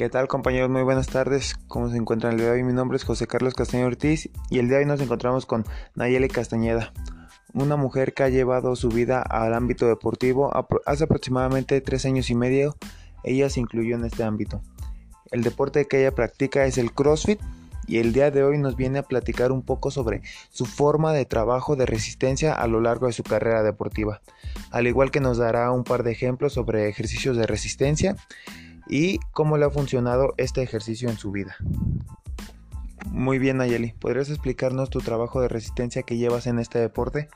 ¿Qué tal compañeros? Muy buenas tardes. ¿Cómo se encuentran el día de hoy? Mi nombre es José Carlos Castañeda Ortiz y el día de hoy nos encontramos con Nayeli Castañeda, una mujer que ha llevado su vida al ámbito deportivo hace aproximadamente tres años y medio. Ella se incluyó en este ámbito. El deporte que ella practica es el CrossFit y el día de hoy nos viene a platicar un poco sobre su forma de trabajo de resistencia a lo largo de su carrera deportiva, al igual que nos dará un par de ejemplos sobre ejercicios de resistencia y cómo le ha funcionado este ejercicio en su vida. Muy bien Nayeli, ¿podrías explicarnos tu trabajo de resistencia que llevas en este deporte?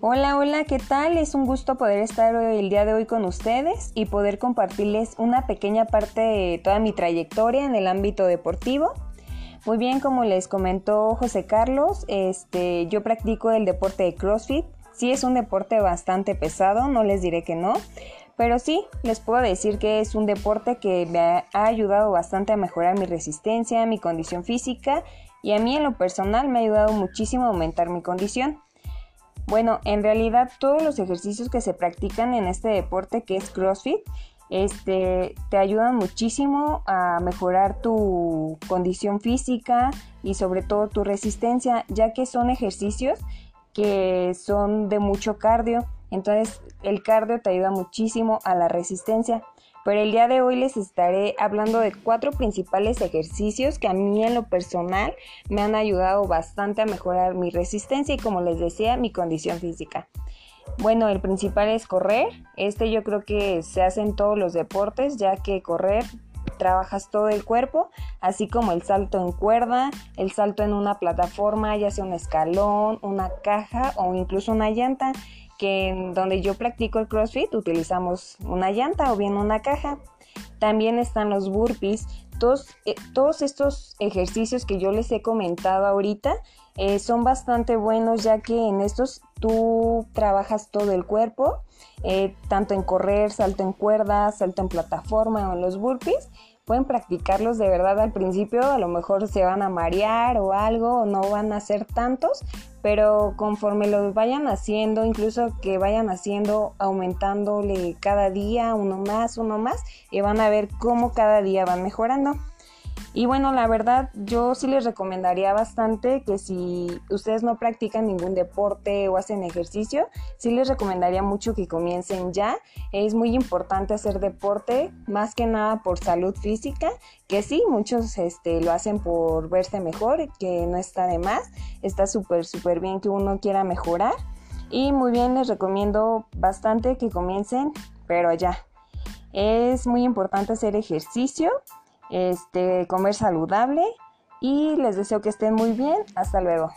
Hola, hola, ¿qué tal? Es un gusto poder estar el día de hoy con ustedes y poder compartirles una pequeña parte de toda mi trayectoria en el ámbito deportivo. Muy bien, como les comentó José Carlos, este, yo practico el deporte de CrossFit. Sí es un deporte bastante pesado, no les diré que no, pero sí, les puedo decir que es un deporte que me ha ayudado bastante a mejorar mi resistencia, mi condición física y a mí en lo personal me ha ayudado muchísimo a aumentar mi condición. Bueno, en realidad todos los ejercicios que se practican en este deporte que es CrossFit, este, te ayudan muchísimo a mejorar tu condición física y sobre todo tu resistencia, ya que son ejercicios que son de mucho cardio entonces el cardio te ayuda muchísimo a la resistencia. Pero el día de hoy les estaré hablando de cuatro principales ejercicios que a mí en lo personal me han ayudado bastante a mejorar mi resistencia y como les decía, mi condición física. Bueno, el principal es correr. Este yo creo que se hace en todos los deportes, ya que correr trabajas todo el cuerpo, así como el salto en cuerda, el salto en una plataforma, ya sea un escalón, una caja o incluso una llanta que en donde yo practico el CrossFit utilizamos una llanta o bien una caja. También están los burpees. Todos, eh, todos estos ejercicios que yo les he comentado ahorita eh, son bastante buenos ya que en estos tú trabajas todo el cuerpo, eh, tanto en correr, salto en cuerda, salto en plataforma o en los burpees pueden practicarlos de verdad al principio, a lo mejor se van a marear o algo, o no van a ser tantos, pero conforme los vayan haciendo, incluso que vayan haciendo, aumentándole cada día uno más, uno más, y van a ver cómo cada día van mejorando. Y bueno, la verdad, yo sí les recomendaría bastante que si ustedes no practican ningún deporte o hacen ejercicio, sí les recomendaría mucho que comiencen ya. Es muy importante hacer deporte, más que nada por salud física, que sí, muchos este, lo hacen por verse mejor, que no está de más. Está súper, súper bien que uno quiera mejorar. Y muy bien, les recomiendo bastante que comiencen, pero ya. Es muy importante hacer ejercicio este, comer saludable y les deseo que estén muy bien. Hasta luego.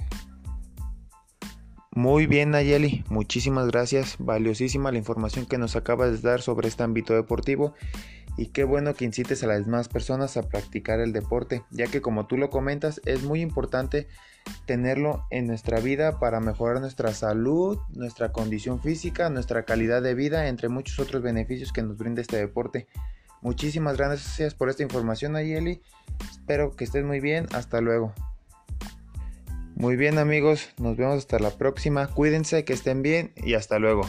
Muy bien Nayeli, muchísimas gracias, valiosísima la información que nos acabas de dar sobre este ámbito deportivo y qué bueno que incites a las demás personas a practicar el deporte, ya que como tú lo comentas es muy importante tenerlo en nuestra vida para mejorar nuestra salud, nuestra condición física, nuestra calidad de vida, entre muchos otros beneficios que nos brinda este deporte. Muchísimas gracias por esta información, Ayeli. Espero que estés muy bien. Hasta luego. Muy bien amigos, nos vemos hasta la próxima. Cuídense, que estén bien y hasta luego.